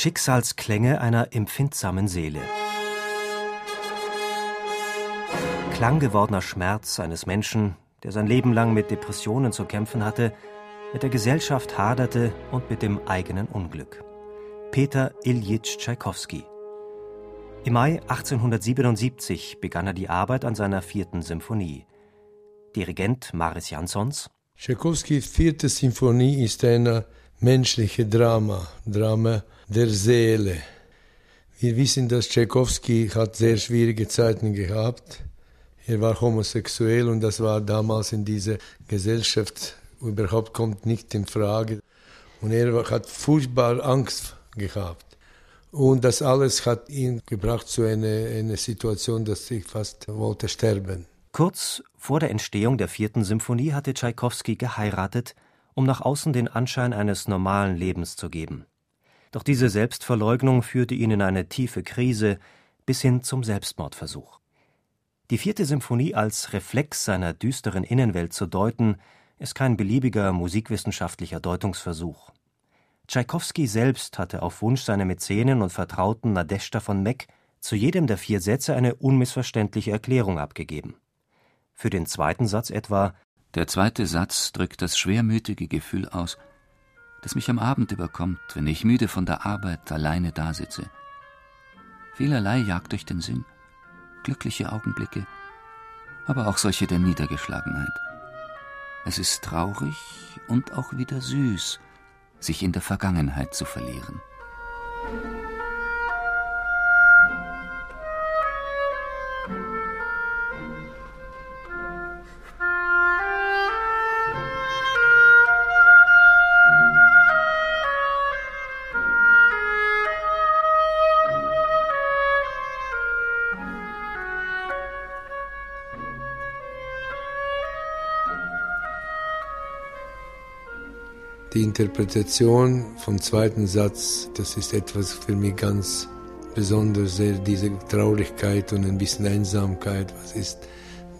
Schicksalsklänge einer empfindsamen Seele. Klanggewordener Schmerz eines Menschen, der sein Leben lang mit Depressionen zu kämpfen hatte, mit der Gesellschaft haderte und mit dem eigenen Unglück. Peter Iljitsch Tschaikowski. Im Mai 1877 begann er die Arbeit an seiner vierten Symphonie. Dirigent Maris Jansons. Tschaikowskis vierte Symphonie ist ein menschliches Drama, Drama der Seele. Wir wissen, dass Tchaikovsky hat sehr schwierige Zeiten gehabt. Er war homosexuell und das war damals in dieser Gesellschaft überhaupt kommt nicht in Frage. Und er hat furchtbar Angst gehabt. Und das alles hat ihn gebracht zu einer, einer Situation, dass ich fast wollte sterben. Kurz vor der Entstehung der vierten Symphonie hatte Tschaikowski geheiratet, um nach außen den Anschein eines normalen Lebens zu geben. Doch diese Selbstverleugnung führte ihn in eine tiefe Krise bis hin zum Selbstmordversuch. Die vierte Symphonie als Reflex seiner düsteren Innenwelt zu deuten, ist kein beliebiger musikwissenschaftlicher Deutungsversuch. Tschaikowski selbst hatte auf Wunsch seiner Mäzenin und Vertrauten Nadeshda von Meck zu jedem der vier Sätze eine unmissverständliche Erklärung abgegeben. Für den zweiten Satz etwa Der zweite Satz drückt das schwermütige Gefühl aus, das mich am Abend überkommt, wenn ich müde von der Arbeit alleine dasitze. Vielerlei jagt durch den Sinn, glückliche Augenblicke, aber auch solche der Niedergeschlagenheit. Es ist traurig und auch wieder süß, sich in der Vergangenheit zu verlieren. Die Interpretation vom zweiten Satz, das ist etwas für mich ganz besonders, sehr diese Traurigkeit und ein bisschen Einsamkeit, was ist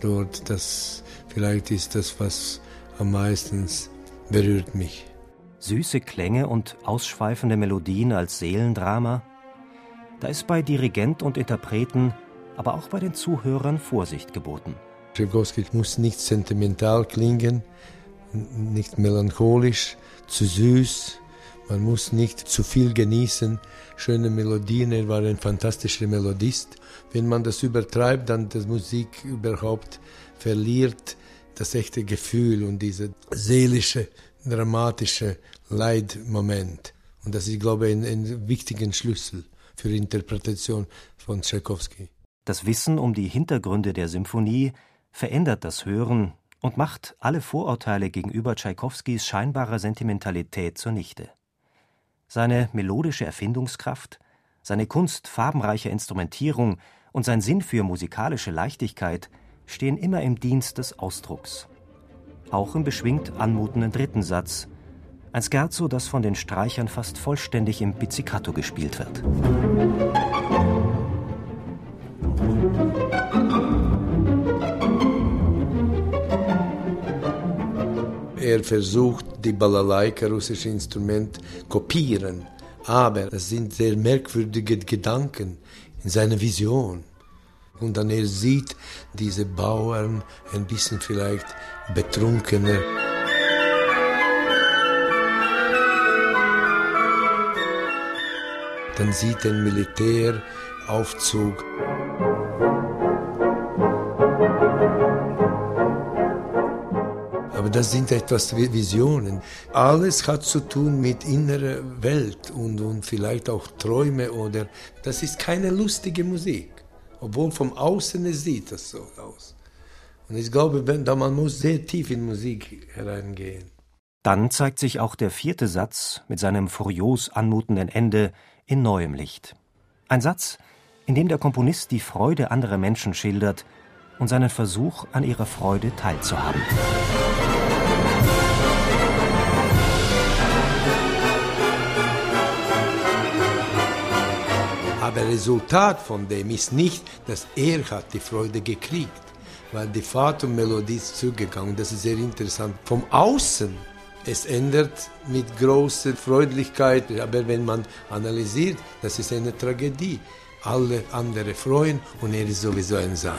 dort, das vielleicht ist das, was am meisten berührt mich. Süße Klänge und ausschweifende Melodien als Seelendrama? Da ist bei Dirigent und Interpreten, aber auch bei den Zuhörern Vorsicht geboten. Tchaikovsky muss nicht sentimental klingen, nicht melancholisch, zu süß. Man muss nicht zu viel genießen. Schöne Melodien, er war ein fantastischer Melodist. Wenn man das übertreibt, dann die Musik überhaupt verliert das echte Gefühl und diese seelische, dramatische Leidmoment. Und das ist, glaube ich, ein, ein wichtiger Schlüssel für die Interpretation von Tchaikovsky. Das Wissen um die Hintergründe der Symphonie verändert das Hören und macht alle Vorurteile gegenüber Tschaikowskis scheinbarer Sentimentalität zunichte. Seine melodische Erfindungskraft, seine Kunst farbenreicher Instrumentierung und sein Sinn für musikalische Leichtigkeit stehen immer im Dienst des Ausdrucks. Auch im beschwingt anmutenden dritten Satz, ein Scherzo, das von den Streichern fast vollständig im Pizzicato gespielt wird. Er versucht, die Balalaika, russische Instrument, kopieren. Aber das sind sehr merkwürdige Gedanken in seiner Vision. Und dann er sieht diese Bauern ein bisschen vielleicht betrunkener. Dann sieht ein Militäraufzug. Das sind etwas Visionen. Alles hat zu tun mit innerer Welt und, und vielleicht auch Träume oder das ist keine lustige Musik, obwohl vom Außen sieht das so aus. Und ich glaube, man muss sehr tief in Musik hereingehen. Dann zeigt sich auch der vierte Satz mit seinem furios anmutenden Ende in neuem Licht. Ein Satz, in dem der Komponist die Freude anderer Menschen schildert und seinen Versuch, an ihrer Freude teilzuhaben. Aber Resultat von dem ist nicht, dass er hat die Freude gekriegt, weil die Fatum-Melodie ist zugegangen. Das ist sehr interessant. Vom Außen es ändert mit großer Freundlichkeit, aber wenn man analysiert, das ist eine Tragödie alle anderen freuen und er ist sowieso ein Sahn.